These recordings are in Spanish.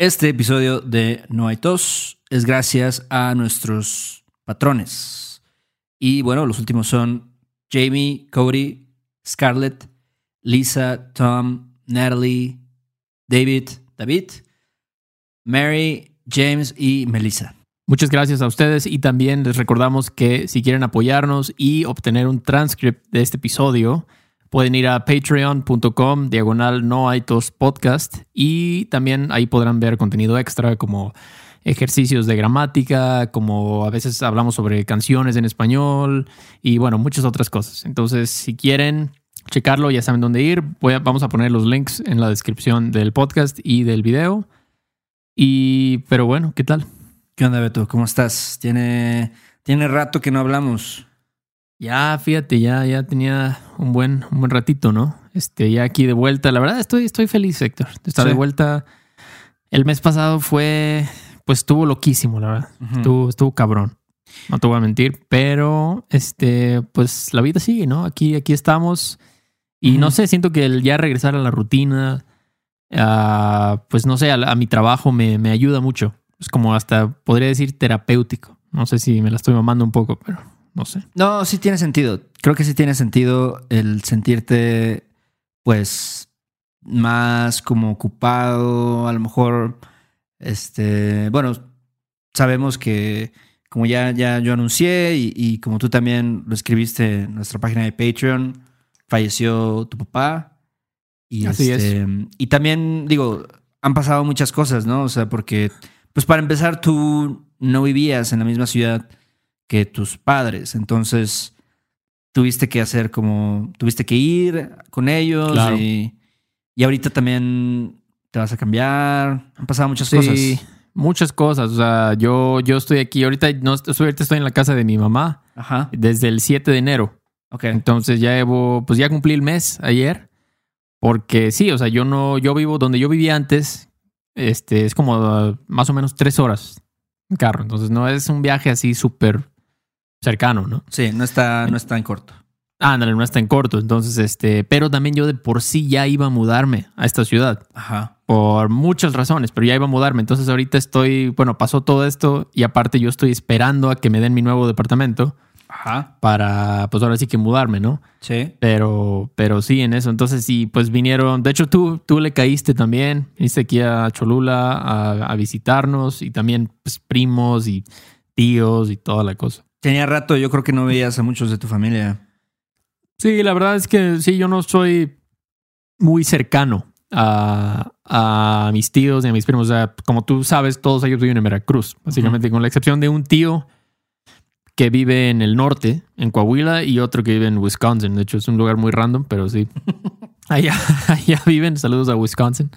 Este episodio de No hay tos es gracias a nuestros patrones. Y bueno, los últimos son Jamie, Cody, Scarlett, Lisa, Tom, Natalie, David, David, Mary, James y Melissa. Muchas gracias a ustedes y también les recordamos que si quieren apoyarnos y obtener un transcript de este episodio, pueden ir a patreon.com diagonal no hay tos podcast y también ahí podrán ver contenido extra como ejercicios de gramática, como a veces hablamos sobre canciones en español y bueno, muchas otras cosas. Entonces, si quieren checarlo, ya saben dónde ir. vamos a poner los links en la descripción del podcast y del video. Y, pero bueno, ¿qué tal? ¿Qué onda, Beto? ¿Cómo estás? Tiene, tiene rato que no hablamos. Ya, fíjate, ya, ya tenía un buen, un buen ratito, ¿no? Este, ya aquí de vuelta. La verdad, estoy, estoy feliz, Héctor, de estar de vuelta. El mes pasado fue, pues estuvo loquísimo, la verdad. estuvo, estuvo cabrón. No te voy a mentir, pero este, pues la vida sigue, ¿no? Aquí, aquí estamos. Y no sé, siento que el ya regresar a la rutina, pues no sé, a, mi trabajo me, me, ayuda mucho. Es como hasta, podría decir, terapéutico. No sé si me la estoy mamando un poco, pero no sé. No, sí tiene sentido. Creo que sí tiene sentido el sentirte, pues, más como ocupado, a lo mejor, este, bueno, sabemos que como ya, ya yo anuncié y, y como tú también lo escribiste en nuestra página de Patreon, falleció tu papá. Y, Así este, y también, digo, han pasado muchas cosas, ¿no? O sea, porque, pues para empezar, tú no vivías en la misma ciudad que tus padres. Entonces, tuviste que hacer como, tuviste que ir con ellos y, y, ahorita también te vas a cambiar. Han pasado muchas sí, Muchas cosas. O sea, yo, yo estoy aquí, ahorita, no, ahorita estoy en la casa de mi mamá Ajá. desde el 7 de enero. Ok. Entonces ya llevo, pues ya cumplí el mes ayer. Porque sí, o sea, yo no, yo vivo donde yo vivía antes, este, es como más o menos tres horas en carro. Entonces no es un viaje así súper cercano, ¿no? Sí, no está, no está en corto. Ándale, no está en corto. Entonces, este, pero también yo de por sí ya iba a mudarme a esta ciudad. Ajá. Por muchas razones, pero ya iba a mudarme. Entonces ahorita estoy, bueno, pasó todo esto y aparte yo estoy esperando a que me den mi nuevo departamento. Ajá. Para, pues ahora sí que mudarme, ¿no? Sí. Pero, pero sí, en eso. Entonces sí, pues vinieron. De hecho, tú, tú le caíste también. Viniste aquí a Cholula a, a visitarnos y también, pues, primos y tíos y toda la cosa. Tenía rato, yo creo que no veías a muchos de tu familia. Sí, la verdad es que sí, yo no soy muy cercano a, a mis tíos y a mis primos. O sea, como tú sabes, todos ellos viven en Veracruz, básicamente, con la excepción de un tío que vive en el norte, en Coahuila, y otro que vive en Wisconsin. De hecho, es un lugar muy random, pero sí. allá, allá viven. Saludos a Wisconsin.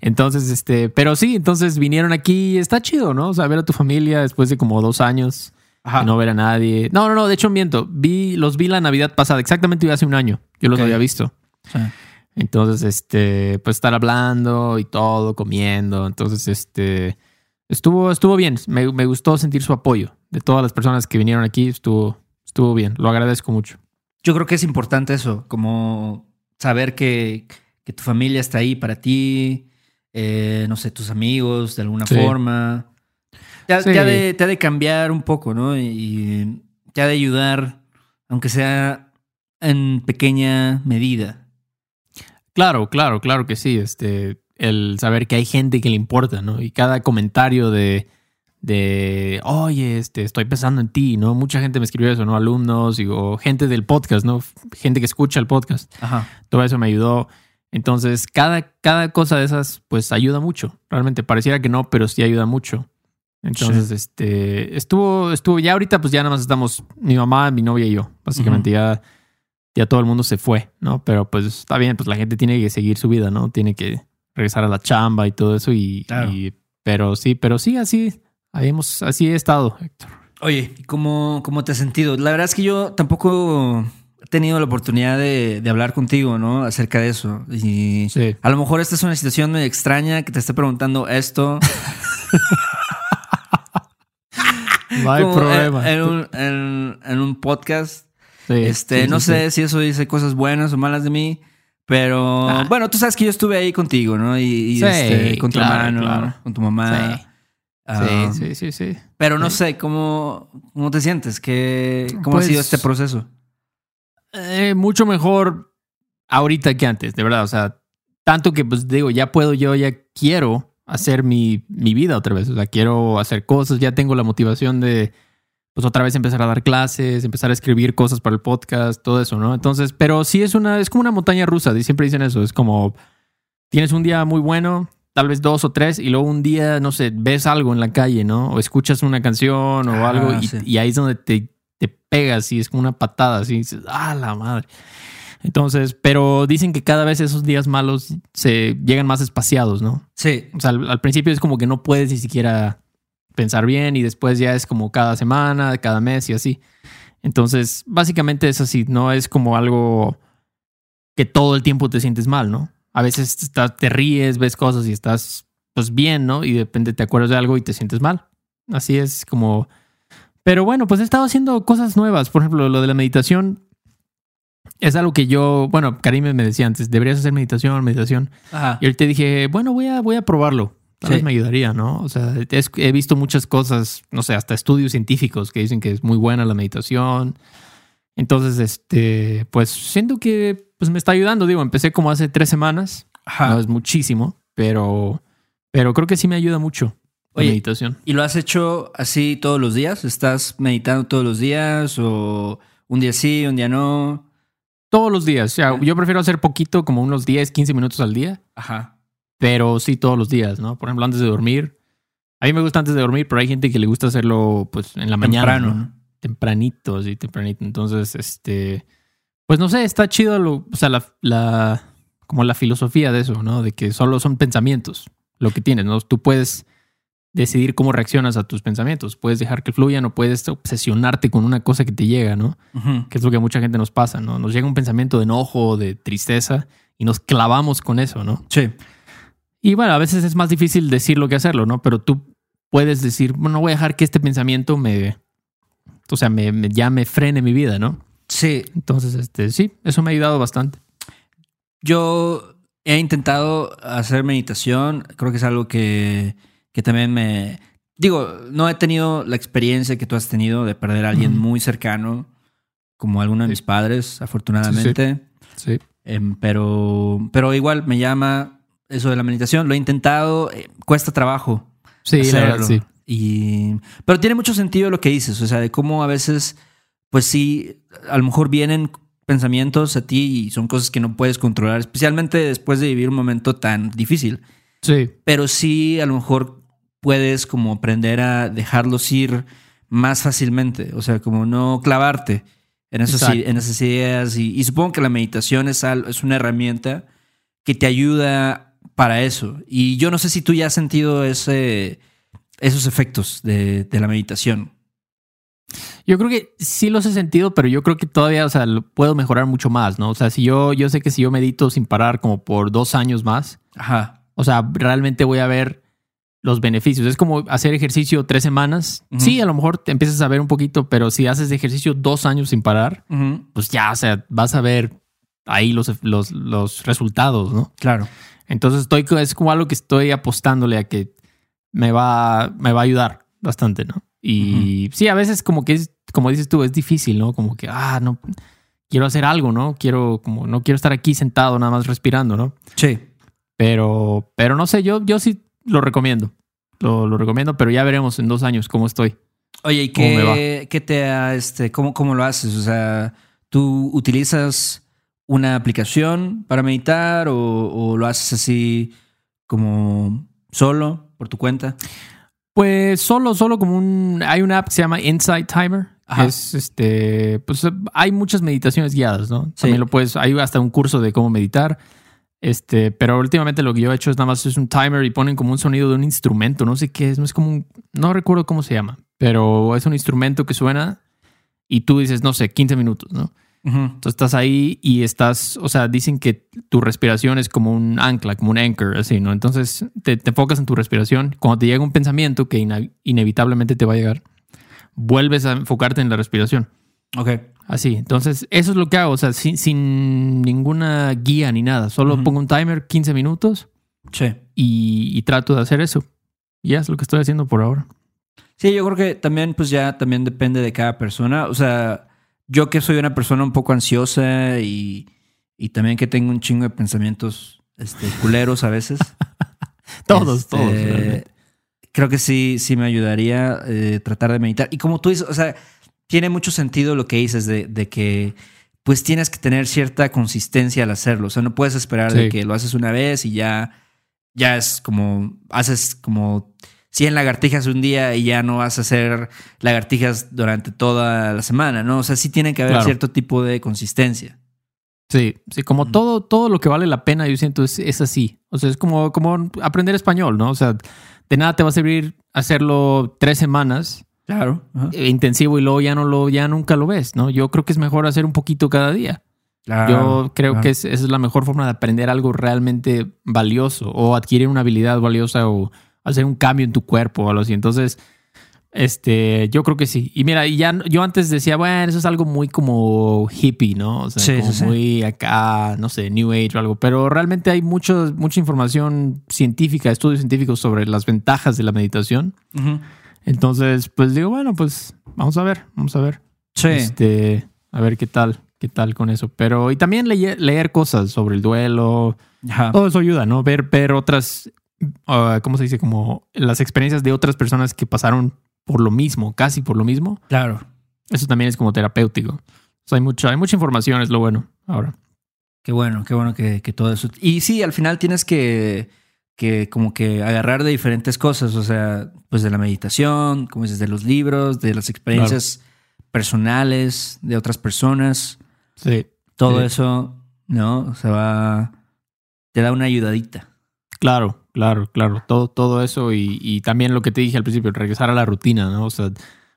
Entonces, este, pero sí, entonces vinieron aquí. Está chido, ¿no? O sea, ver a tu familia después de como dos años no ver a nadie. No, no, no, de hecho miento. Vi, los vi la Navidad pasada, exactamente hace un año. Yo los había visto. Entonces, este, pues estar hablando y todo, comiendo. Entonces, este, estuvo, estuvo bien. Me, gustó sentir su apoyo de todas las personas que vinieron aquí. Estuvo, estuvo bien. Lo agradezco mucho. Yo creo que es importante eso, como saber que, que tu familia está ahí para ti, eh, no sé, tus amigos de alguna forma. Te, ha, de, de, cambiar un poco, ¿no? Y te ha de ayudar, aunque sea en pequeña medida. Claro, claro, claro que sí. Este, el saber que hay gente que le importa, ¿no? Y cada comentario de, de oye, este, estoy pensando en ti, ¿no? Mucha gente me escribió eso, ¿no? Alumnos o gente del podcast, ¿no? Gente que escucha el podcast. Ajá. Todo eso me ayudó. Entonces, cada, cada cosa de esas, pues ayuda mucho. Realmente pareciera que no, pero sí ayuda mucho. Entonces, este, estuvo, estuvo, ya ahorita pues ya nada más estamos mi mamá, mi novia y yo. Básicamente ya, ya todo el mundo se fue, ¿no? Pero pues está bien, pues la gente tiene que seguir su vida, ¿no? Tiene que regresar a la chamba y todo eso y, pero sí, pero sí, así, hemos, así he estado, Héctor. Oye, ¿cómo, ¿cómo te has sentido? La verdad es que yo tampoco he tenido la oportunidad de, hablar contigo, ¿no? Acerca de eso. Y a lo mejor esta es una situación muy extraña que te esté preguntando esto. No hay problema. En, un, podcast. este, no sé si eso dice cosas buenas o malas de mí, Pero Ah. bueno, tú sabes que yo estuve ahí contigo, ¿no? Y, y, Sí, este, con tu claro, hermano, claro. con tu mamá. Sí. Ah, sí, sí, sí, sí. Pero no Sí. sé, ¿cómo, cómo te sientes? ¿Qué, ¿Cómo Pues- ha sido este proceso? Eh, mucho mejor ahorita que antes, de verdad. O sea, tanto que pues digo, ya puedo, yo ya quiero hacer mi, mi vida otra vez. O sea, quiero hacer cosas, ya tengo la motivación de pues otra vez empezar a dar clases, empezar a escribir cosas para el podcast, todo eso, ¿no? Entonces, pero sí es una, es como una montaña rusa, siempre dicen eso, es como tienes un día muy bueno, tal vez dos o tres, y luego un día, no sé, ves algo en la calle, ¿no? O escuchas una canción o Ah, algo, y ahí es donde te, te pegas, y es como una patada, así, dices, ah, la madre. Entonces, pero dicen que cada vez esos días malos se llegan más espaciados, ¿no? Sí. O sea, al, al principio es como que no puedes ni siquiera pensar bien y después ya es como cada semana, cada mes y así. Entonces, básicamente es así, no es como algo que todo el tiempo te sientes mal, ¿no? A veces estás- te ríes, ves cosas y estás pues bien, ¿no? Y de repente te acuerdas de algo y te sientes mal. Así es como... Pero bueno, pues he estado haciendo cosas nuevas. Por ejemplo, lo de la meditación es algo que yo, bueno, Karim me decía antes, deberías hacer meditación, meditación. Ajá. Y ahorita dije, bueno, voy a, voy a probarlo. Tal Sí. vez me ayudaría, ¿no? O sea, es- he visto muchas cosas, no sé, hasta estudios científicos que dicen que es muy buena la meditación. Entonces, este, pues siento que pues, me está ayudando. Digo, empecé como hace tres semanas. Ajá. No es muchísimo, pero, pero creo que sí me ayuda mucho la Oye, meditación. ¿Y lo has hecho así todos los días? ¿Estás meditando todos los días o un día sí, un día no? Todos los días. O sea, yo prefiero hacer poquito, como unos 10, 15 minutos al día, Ajá. pero sí todos los días, ¿no? Por ejemplo, antes de dormir. A mí me gusta antes de dormir, pero hay gente que le gusta hacerlo pues en la mañana. Temprano, ¿no? ¿no? tempranito, sí, tempranito. Entonces, este, pues no sé, está chido, lo, o sea, la, la, como la filosofía de eso, ¿no? De que solo son pensamientos lo que tienes, ¿no? Tú puedes decidir cómo reaccionas a tus pensamientos, puedes dejar que fluyan o puedes obsesionarte con una cosa que te llega, ¿no? Que es lo que a mucha gente nos pasa, ¿no? Nos llega un pensamiento de enojo, de tristeza y nos clavamos con eso, ¿no? Sí. Y bueno, a veces es más difícil decirlo que hacerlo, ¿no? Pero tú puedes decir, bueno, no voy a dejar que este pensamiento me, o sea, me, me- ya me frene mi vida, ¿no? Sí. Entonces, este, sí, eso me ha ayudado bastante. Yo he intentado hacer meditación. Creo que es algo que, que también me... Digo, no he tenido la experiencia que tú has tenido de perder a alguien muy cercano, como alguno de Sí. mis padres, afortunadamente. Sí. Em, pero, pero igual me llama eso de la meditación. Lo he intentado, eh, cuesta trabajo. Sí, la verdad, hacerlo. sí. Y, pero tiene mucho sentido lo que dices, o sea, de cómo a veces, pues sí, a lo mejor vienen pensamientos a ti y son cosas que no puedes controlar, especialmente después de vivir un momento tan difícil. Sí, Pero sí, a lo mejor puedes como aprender a dejarlos ir más fácilmente, o sea, como no clavarte en, esos, en esas ideas. Y, y supongo que la meditación es, al- es una herramienta que te ayuda para eso. Y yo no sé si tú ya has sentido ese, esos efectos de, de la meditación. Yo creo que sí los he sentido, pero yo creo que todavía, o sea, lo puedo mejorar mucho más, ¿no? O sea, si yo, yo sé que si yo medito sin parar como por dos años más, Ajá. o sea, realmente voy a ver los beneficios. Es como hacer ejercicio tres semanas. Sí, a lo mejor te empiezas a ver un poquito, pero si haces ejercicio dos años sin parar, pues ya, o sea, vas a ver ahí los, los, los resultados, ¿no? Claro. Entonces estoy, es como algo que estoy apostándole a que me va, me va a ayudar bastante, ¿no? Y sí, a veces como que es, como dices tú, es difícil, ¿no? Como que, ah, no, quiero hacer algo, ¿no? Quiero, como, no quiero estar aquí sentado nada más respirando, ¿no? Sí. Pero, pero no sé, yo, yo sí lo recomiendo. Lo, lo recomiendo, pero ya veremos en dos años cómo estoy. Oye, ¿y qué, qué te ha, este, cómo, cómo lo haces? O sea, ¿tú utilizas una aplicación para meditar o, o lo haces así como solo, por tu cuenta? Pues solo, solo como un. Hay una app que se llama Insight Timer. Ajá. Es este. Pues hay muchas meditaciones guiadas, ¿no? Sí. También lo puedes. Hay hasta un curso de cómo meditar. Este, pero últimamente lo que yo he hecho es nada más es un timer y ponen como un sonido de un instrumento. No sé qué es. No es como un. No recuerdo cómo se llama. Pero es un instrumento que suena y tú dices, no sé, 15 minutos, ¿no? Entonces estás ahí y estás, o sea, dicen que tu respiración es como un ancla, como un anchor, así, ¿no? Entonces te, te enfocas en tu respiración. Cuando te llega un pensamiento que inevitablemente te va a llegar, vuelves a enfocarte en la respiración. Ok. Así, entonces eso es lo que hago, o sea, sin, sin ninguna guía ni nada. Solo pongo un timer, 15 minutos, Sí. y, y trato de hacer eso. Y es lo que estoy haciendo por ahora. Sí, yo creo que también, pues ya también depende de cada persona. O sea, yo que soy una persona un poco ansiosa y, y también que tengo un chingo de pensamientos este, culeros a veces. Todos, Este, todos. realmente. Creo que sí, sí me ayudaría eh, tratar de meditar. Y como tú dices, o sea, tiene mucho sentido lo que dices de, de que pues tienes que tener cierta consistencia al hacerlo. O sea, no puedes esperar de que lo haces una vez y ya, ya es como, haces como 100 lagartijas un día y ya no vas a hacer lagartijas durante toda la semana, ¿no? O sea, sí tiene que haber Claro. cierto tipo de consistencia. Sí, sí, como Mm. todo, todo lo que vale la pena, yo siento es, es así. O sea, es como, como aprender español, ¿no? O sea, de nada te va a servir hacerlo tres semanas Claro. Ajá. eh, intensivo y luego ya no lo, ya nunca lo ves, ¿no? Yo creo que es mejor hacer un poquito cada día. Claro, Yo creo claro. que es- esa es la mejor forma de aprender algo realmente valioso o adquirir una habilidad valiosa o hacer un cambio en tu cuerpo o algo así. Entonces, este, yo creo que sí. Y mira, ya yo antes decía, bueno, eso es algo muy como hippie, ¿no? O sea, Sí, como sí, muy acá, no sé, New Age o algo. Pero realmente hay mucho, mucha información científica, estudios científicos sobre las ventajas de la meditación. Entonces, pues digo, bueno, pues vamos a ver, vamos a ver. Sí. Este, a ver qué tal, qué tal con eso. Pero, y también leer, leer cosas sobre el duelo, Ajá. todo eso ayuda, ¿no? Ver, ver otras, ah, ¿cómo se dice? Como las experiencias de otras personas que pasaron por lo mismo, casi por lo mismo. Claro. Eso también es como terapéutico. O sea, hay mucha, hay mucha información, es lo bueno ahora. Qué bueno, qué bueno que, que todo eso. Y sí, al final tienes que, que como que agarrar de diferentes cosas, o sea, pues de la meditación, como dices, de los libros, de las experiencias personales de otras personas, Sí. todo Sí. eso, ¿no? Se va, te da una ayudadita. Claro, claro, claro. Todo, todo eso y, y también lo que te dije al principio, regresar a la rutina, ¿no? O sea,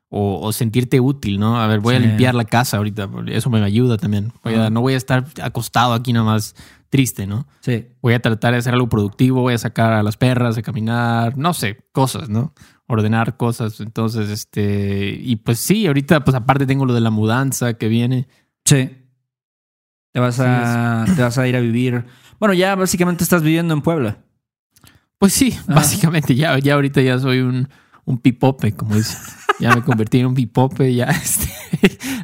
o, o sentirte útil, ¿no? A ver, voy a limpiar la casa ahorita, eso me ayuda también. Voy a- no voy a estar acostado aquí nomás triste, ¿no? Sí. Voy a tratar de hacer algo productivo, voy a sacar a las perras a caminar, no sé, cosas, ¿no? Ordenar cosas. Entonces, este, y pues sí, ahorita, pues aparte tengo lo de la mudanza que viene. Sí. Te vas a, te vas a ir a vivir. Bueno, ya básicamente estás viviendo en Puebla. Pues sí, Ajá. básicamente ya, ya ahorita ya soy un, un pipope, como dicen. Ya me convertí en un pipope, ya este,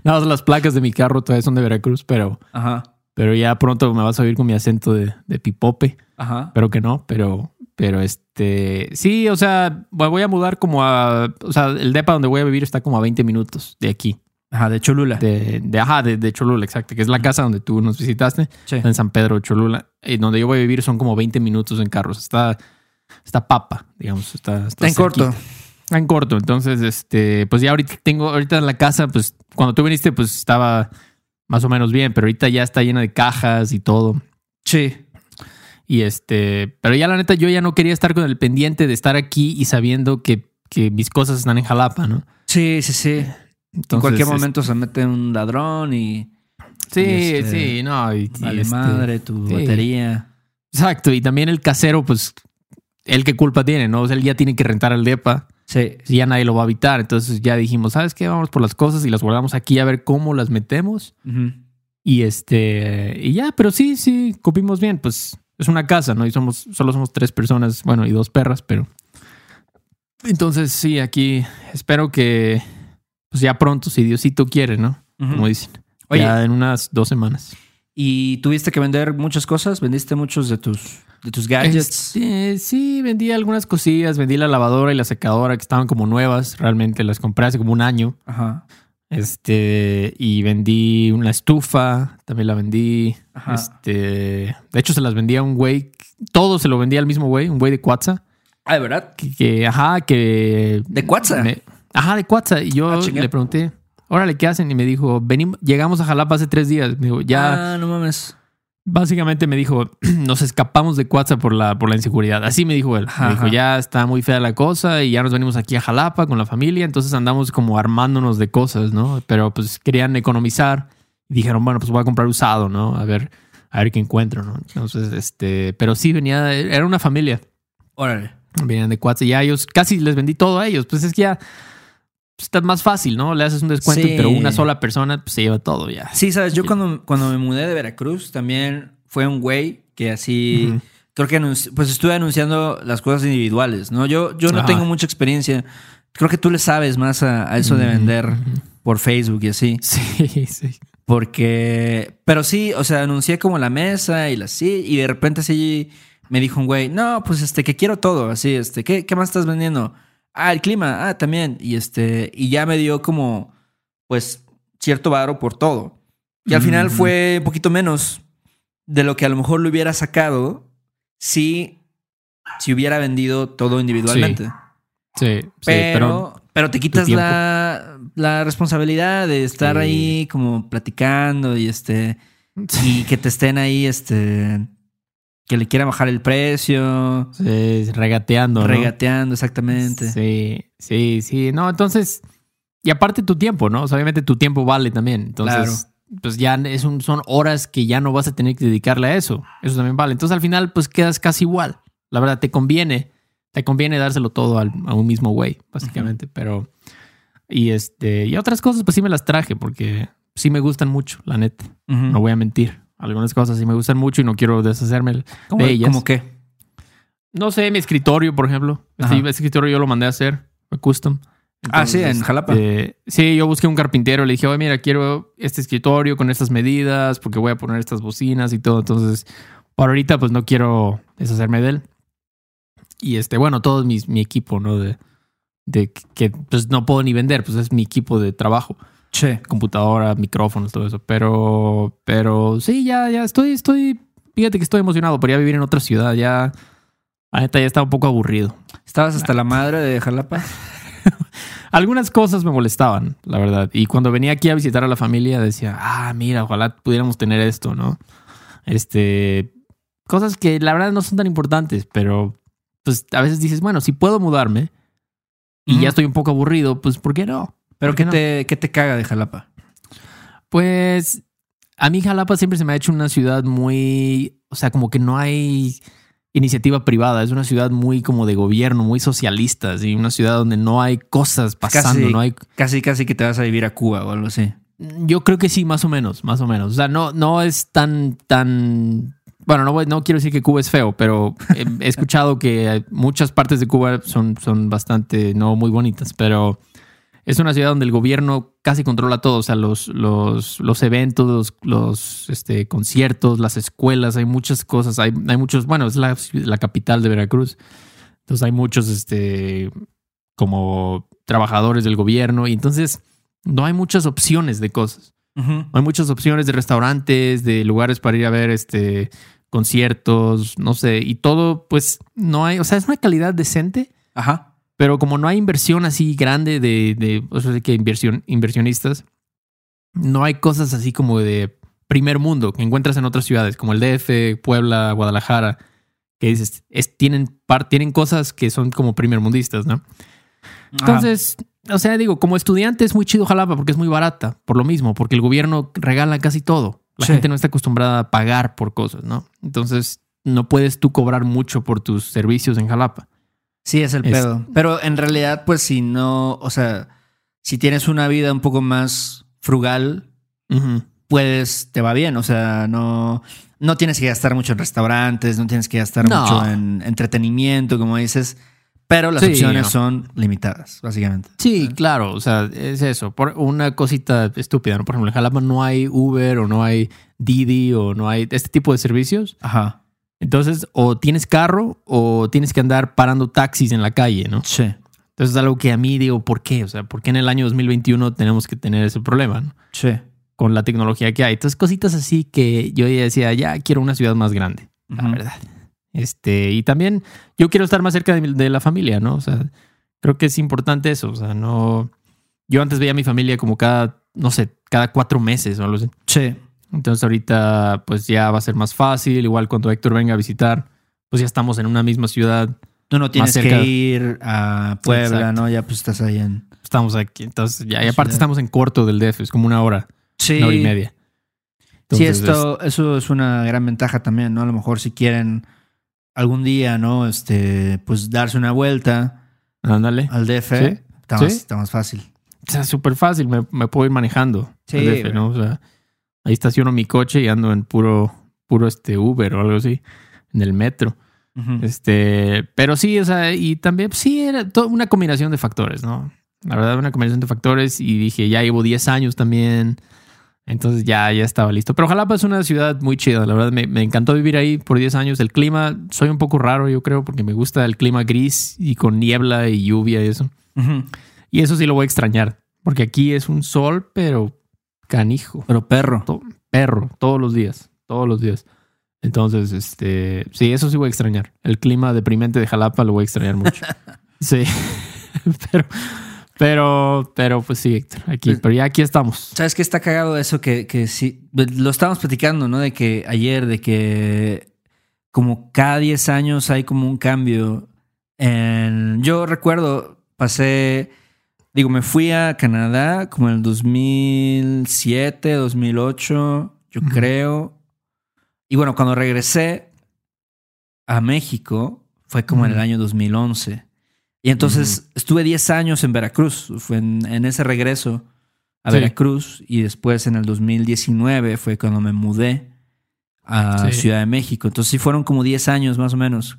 nada más las placas de mi carro todavía son de Veracruz, pero, Ajá. Pero ya pronto me vas a oír con mi acento de, de pipope. Ajá. Espero que no, pero, pero este, sí, o sea, voy a mudar como a, o sea, el depa donde voy a vivir está como a 20 minutos de aquí, Ajá, de Cholula. de, de ajá, de, de Cholula, exacto, que es la casa donde tú nos visitaste, Sí. en San Pedro, Cholula, y donde yo voy a vivir son como 20 minutos en carros, está, está papa, digamos, está, Está en corto. Está en corto, entonces, este, pues ya ahorita tengo, ahorita en la casa, pues cuando tú viniste, pues estaba más o menos bien, pero ahorita ya está llena de cajas y todo. Sí. Y este, pero ya la neta, yo ya no quería estar con el pendiente de estar aquí y sabiendo que, que mis cosas están en Jalapa, ¿no? Sí, sí, sí. en cualquier momento se mete un ladrón y Sí, y este, sí, no. Y, vale este, madre tu sí. batería. Exacto. Y también el casero, pues, él qué culpa tiene, ¿no? O sea, él ya tiene que rentar el depa. Si ya nadie lo va a habitar. Entonces ya dijimos, ¿sabes qué? Vamos por las cosas y las guardamos aquí a ver cómo las metemos. Y este, y ya, pero sí, sí, cupimos bien. Pues es una casa, ¿no? Y somos, solo somos tres personas, bueno, y dos perras, pero. Entonces, sí, aquí espero que, pues ya pronto, si Diosito quiere, ¿no? Ujú. Como dicen. Oye. Ya en unas dos semanas. ¿Y tuviste que vender muchas cosas? ¿Vendiste muchos de tus, de tus gadgets? Este, sí, vendí algunas cosillas, vendí la lavadora y la secadora que estaban como nuevas, realmente las compré hace como un año. Ajá. Este, y vendí una estufa, también la vendí. Ajá. Este, de hecho, se las vendía a un güey, todo se lo vendía al mismo güey, un güey de Cuatza, Ah, ¿de verdad? que, que, ajá, que. ¿De Cuatza? me- ajá, de Cuatza. Y yo Ah, le pregunté, órale, ¿qué hacen? Y me dijo, venimos, llegamos a Jalapa hace tres días. Me dijo, ya, Ah, no mames. básicamente me dijo, nos escapamos de Cuatza por la, por la inseguridad. Así me dijo él. Ajá, Me dijo, ajá. ya está muy fea la cosa y ya nos venimos aquí a Jalapa con la familia. Entonces andamos como armándonos de cosas, ¿no? Pero pues querían economizar. Y dijeron, bueno, pues voy a comprar usado, ¿no? A ver, a ver qué encuentro, ¿no? Entonces, este, pero sí venía, era una familia. Órale. Venían de Cuatza y ya ellos, casi les vendí todo a ellos. Pues es que ya, está más fácil, ¿no? Le haces un descuento, Sí. pero una sola persona pues, se lleva todo ya. Sí, sabes, yo Sí. cuando, cuando me mudé de Veracruz también fue un güey que así, creo que pues estuve anunciando las cosas individuales, ¿no? Yo, yo no Ajá. tengo mucha experiencia. Creo que tú le sabes más a, a eso de vender por Facebook y así. Sí, sí. Porque, pero sí, o sea, anuncié como la mesa y la sí, y de repente así me dijo un güey, no, pues este, que quiero todo, así, este, ¿qué, qué más estás vendiendo? Ah, el clima, ah, también, y este, y ya me dio como, pues, cierto varo por todo. Y al final Ujú. fue un poquito menos de lo que a lo mejor lo hubiera sacado si, si hubiera vendido todo individualmente. Sí, sí, Pero, pero, te quitas la, la responsabilidad de estar Sí. ahí como platicando y este y que te estén ahí, este, que le quieran bajar el precio, Sí, regateando. ¿no? regateando exactamente. Sí, sí, sí. No, entonces. Y aparte tu tiempo, ¿no? O sea, obviamente tu tiempo vale también. Entonces, pues ya es un, son horas que ya no vas a tener que dedicarle a eso. Eso también vale. Entonces al final, pues quedas casi igual. La verdad, te conviene. Te conviene dárselo todo al- a un mismo güey, básicamente. Pero. Y este. Y otras cosas, pues sí me las traje porque sí me gustan mucho, la neta. No voy a mentir. Algunas cosas sí me gustan mucho y no quiero deshacerme ¿Cómo, de ellas. cómo qué? No sé, mi escritorio, por ejemplo. Este, ese escritorio yo lo mandé a hacer, custom. Ah, sí, en Jalapa. eh, sí, yo busqué un carpintero, le dije, oye, mira, quiero este escritorio con estas medidas, porque voy a poner estas bocinas y todo. Entonces, por ahorita, pues no quiero deshacerme de él. Y este, bueno, todo mi, mi equipo, ¿no? De, de que pues no puedo ni vender, pues es mi equipo de trabajo. Che. Computadora, micrófonos, todo eso. Pero, pero sí, ya, ya estoy, estoy, fíjate que estoy emocionado por ya vivir en otra ciudad. Ya, la neta, ya estaba un poco aburrido. ¿Estabas hasta la madre de Jalapa? Algunas cosas me molestaban, la verdad. Y cuando venía aquí a visitar a la familia, decía, ah, mira, ojalá pudiéramos tener esto, ¿no? Este, cosas que la verdad no son tan importantes, pero pues a veces dices, bueno, si puedo mudarme y ya estoy un poco aburrido, pues ¿por qué no? ¿Pero ¿Por qué no? te, qué te caga de Jalapa? Pues a mí Jalapa siempre se me ha hecho una ciudad muy, o sea, como que no hay iniciativa privada, es una ciudad muy como de gobierno, muy socialista, ¿sí? una ciudad donde no hay cosas pasando, Casi- no hay Casi, casi que te vas a vivir a Cuba o algo así. Yo creo que sí, más o menos, más o menos. O sea, no, no es tan, tan. Bueno, no, no quiero decir que Cuba es feo, pero he, he escuchado que muchas partes de Cuba son, son bastante, no muy bonitas, pero es una ciudad donde el gobierno casi controla todo. O sea, los, los, los eventos, los, los, este, conciertos, las escuelas, hay muchas cosas. Hay, hay muchos, bueno, es la, la capital de Veracruz. Entonces hay muchos, este, como trabajadores del gobierno. Y entonces no hay muchas opciones de cosas. Ujú. Hay muchas opciones de restaurantes, de lugares para ir a ver este conciertos, no sé, y todo, pues no hay, o sea, es una calidad decente, Ajá. Pero como no hay inversión así grande de, de o sea, de que inversión, inversionistas, no hay cosas así como de primer mundo que encuentras en otras ciudades, como el DF, Puebla, Guadalajara, que dices, es, tienen, par- tienen cosas que son como primer mundistas, ¿no? Entonces, o sea, digo, como estudiante es muy chido Jalapa porque es muy barata, por lo mismo, porque el gobierno regala casi todo. La Sí. gente no está acostumbrada a pagar por cosas, ¿no? Entonces, no puedes tú cobrar mucho por tus servicios en Jalapa. Sí, es el Es- pedo. Pero en realidad, pues si no, o sea, si tienes una vida un poco más frugal, pues te va bien. O sea, no, no tienes que gastar mucho en restaurantes, no tienes que gastar No. mucho en entretenimiento, como dices. Pero las Sí, opciones no. son limitadas, básicamente. Sí, claro, o sea, es eso. Por una cosita estúpida, ¿no? Por ejemplo, en Jalapa no hay Uber o no hay Didi o no hay este tipo de servicios. Ajá. Entonces, o tienes carro o tienes que andar parando taxis en la calle, ¿no? Sí. Entonces es algo que a mí digo, ¿por qué? O sea, ¿por qué en el año 2021 tenemos que tener ese problema ¿no? Sí. con la tecnología que hay? Entonces, cositas así que yo ya decía, ya quiero una ciudad más grande, la verdad. Este, y también yo quiero estar más cerca de, mi- de la familia, ¿no? O sea, creo que es importante eso. O sea, no. Yo antes veía a mi familia como cada, no sé, cada cuatro meses o algo así. Sí. Entonces ahorita pues ya va a ser más fácil. Igual cuando Héctor venga a visitar, pues ya estamos en una misma ciudad. Tú no tienes cerca. que ir a Puebla, Exacto. ¿no? Ya pues estás ahí en. Estamos aquí. Entonces ya, y aparte ciudad. estamos en corto del DF, es como una hora, Sí. una hora y media. sí, esto, eso es una gran ventaja también, ¿no? A lo mejor si quieren algún día, ¿no? Este, pues darse una vuelta Ándale. al DF, Sí, está, más, sí. está más fácil. sea, súper fácil, me, me puedo ir manejando. Sí, al DF. ¿no? O sea, ahí estaciono mi coche y ando en puro, puro este Uber o algo así, en el metro. Este, pero sí, o sea, y también pues, sí era toda una combinación de factores, ¿no? La verdad, una combinación de factores y dije, ya llevo 10 años también. Entonces ya, ya estaba listo. Pero Jalapa es una ciudad muy chida, la verdad me, me encantó vivir ahí por 10 años. El clima, soy un poco raro, yo creo, porque me gusta el clima gris y con niebla y lluvia y eso. Y eso sí lo voy a extrañar, porque aquí es un sol, pero canijo, Pero perro. to- perro, todos los días, todos los días. Entonces, este, sí, eso sí voy a extrañar. El clima deprimente de Jalapa lo voy a extrañar mucho. Sí, pero, pero, pero, pues sí, Héctor, aquí, Pues- pero ya aquí estamos. ¿Sabes qué está cagado eso? Que, que sí, lo estábamos platicando, ¿no? De que ayer, de que como cada 10 años hay como un cambio. En, yo recuerdo, pasé, digo, me fui a Canadá como en el 2007, 2008, yo Ujú. creo. Y bueno, cuando regresé a México, fue como en el año 2011. Y entonces estuve 10 años en Veracruz, fue en, en ese regreso a Sí. Veracruz y después en el 2019 fue cuando me mudé a Sí. Ciudad de México. Entonces sí fueron como 10 años más o menos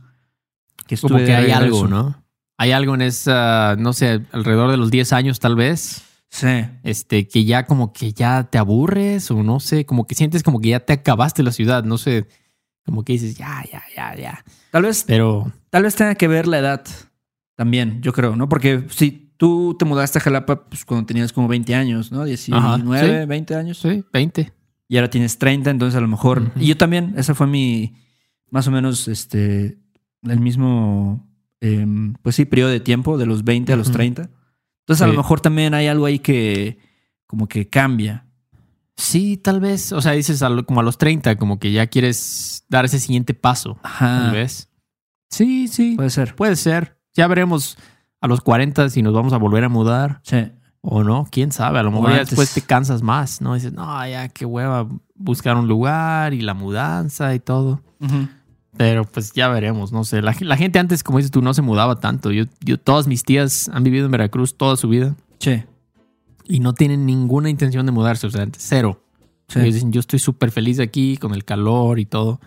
que estuve Como que hay algo, ¿no? Hay algo en esa, no sé, alrededor de los 10 años tal vez, Sí. este, que ya como que ya te aburres o no sé, como que sientes como que ya te acabaste la ciudad, no sé, como que dices, ya, ya, ya, ya. Tal vez, Pero tal vez tenga que ver la edad también, yo creo, ¿no? Porque si tú te mudaste a Jalapa pues, cuando tenías como 20 años, ¿no? 19, sí. 20 años. sí, 20. y ahora tienes 30, entonces a lo mejor. Y yo también, esa fue mi, más o menos, este, el mismo, em, pues sí, periodo de tiempo, de los 20 a los Ujú. 30. Entonces a lo mejor también hay algo ahí que, como que cambia. Sí, tal vez, o sea, dices a lo- como a los 30, como que ya quieres dar ese siguiente paso, tal Ajá. vez. Sí, sí, Puede ser. puede ser. Ya veremos a los 40 si nos vamos a volver a mudar. Sí. O no, quién sabe. A lo mejor ya después te cansas más, ¿no? Dices, no, ya qué hueva buscar un lugar y la mudanza y todo. Ujú. Pero pues ya veremos, no sé. La, la gente antes, como dices tú, no se mudaba tanto. Yo, yo, todas mis tías han vivido en Veracruz toda su vida Sí. y no tienen ninguna intención de mudarse, o sea, cero. Sí. Ellos dicen, yo estoy súper feliz aquí con el calor y todo.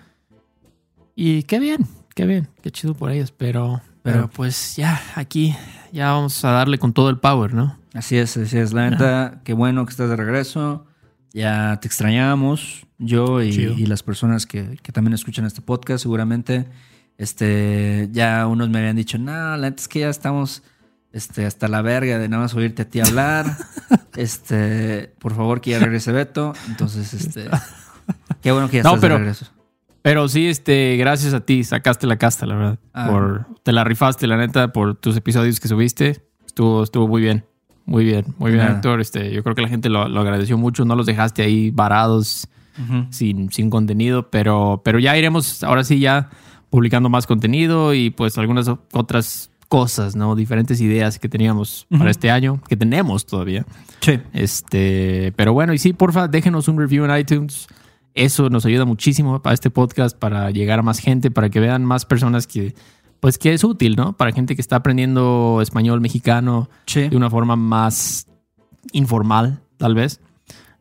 Y qué bien, qué bien, qué chido por ellos. Pero, pero Pero- pues ya, aquí, ya vamos a darle con todo el power, ¿no? Así es, así es. La neta, qué bueno que estás de regreso. Ya te extrañamos, yo y, las personas que, que también escuchan este podcast, seguramente. Este, ya unos me habían dicho, no, la neta es que ya estamos este, hasta la verga de nada más oírte a ti hablar. este, por favor, que ya regrese Beto. Entonces, este, qué bueno que ya No, estás pero- de regreso. Pero sí, este, gracias a ti, sacaste la casta, la verdad. Ah. Por, te la rifaste, la neta, por tus episodios que subiste. Estuvo, estuvo muy bien. Muy bien, muy bien, Nada. Héctor. Este, yo creo que la gente lo, lo agradeció mucho. No los dejaste ahí varados, sin, sin contenido, pero, pero ya iremos, ahora sí, ya publicando más contenido y pues algunas otras cosas, ¿no? Diferentes ideas que teníamos para este año, que tenemos todavía. Sí. Este, pero bueno, y sí, porfa, déjenos un review en iTunes. Eso nos ayuda muchísimo para este podcast, para llegar a más gente, para que vean más personas que, pues que es útil, ¿no? Para gente que está aprendiendo español mexicano Sí. de una forma más informal, tal vez.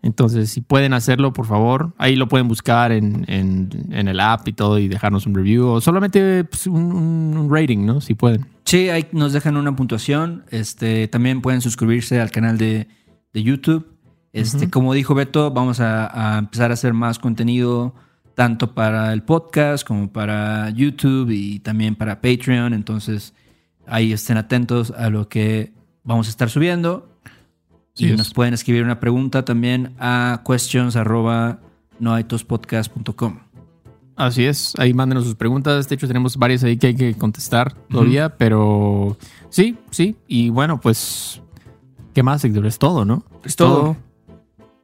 Entonces, si pueden hacerlo, por favor, ahí lo pueden buscar en, en- en el app y todo y dejarnos un review o solamente pues, un, rating, ¿no? Si pueden. Sí, ahí nos dejan una puntuación. Este, también pueden suscribirse al canal de, de YouTube. Este, como dijo Beto, vamos a, a empezar a hacer más contenido tanto para el podcast como para YouTube y también para Patreon. Entonces, ahí estén atentos a lo que vamos a estar subiendo. Sí y es. nos pueden escribir una pregunta también a questions arroba noaitospodcast.com. Así es, ahí mándenos sus preguntas. De hecho, tenemos varias ahí que hay que contestar todavía, pero sí, sí. Y bueno, pues, ¿qué más, Héctor? Es todo, ¿no? Es todo.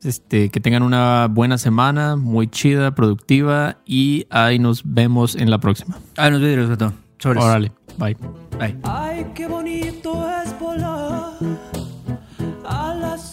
Este, que tengan una buena semana, muy chida, productiva, y ahí nos vemos en la próxima. Ah, nos vidrios, Beto. Órale, bye. Bye. Ay, qué bonito es volar a las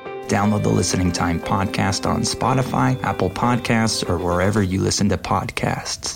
Download the Listening Time Podcast on Spotify, Apple Podcasts, or wherever you listen to podcasts.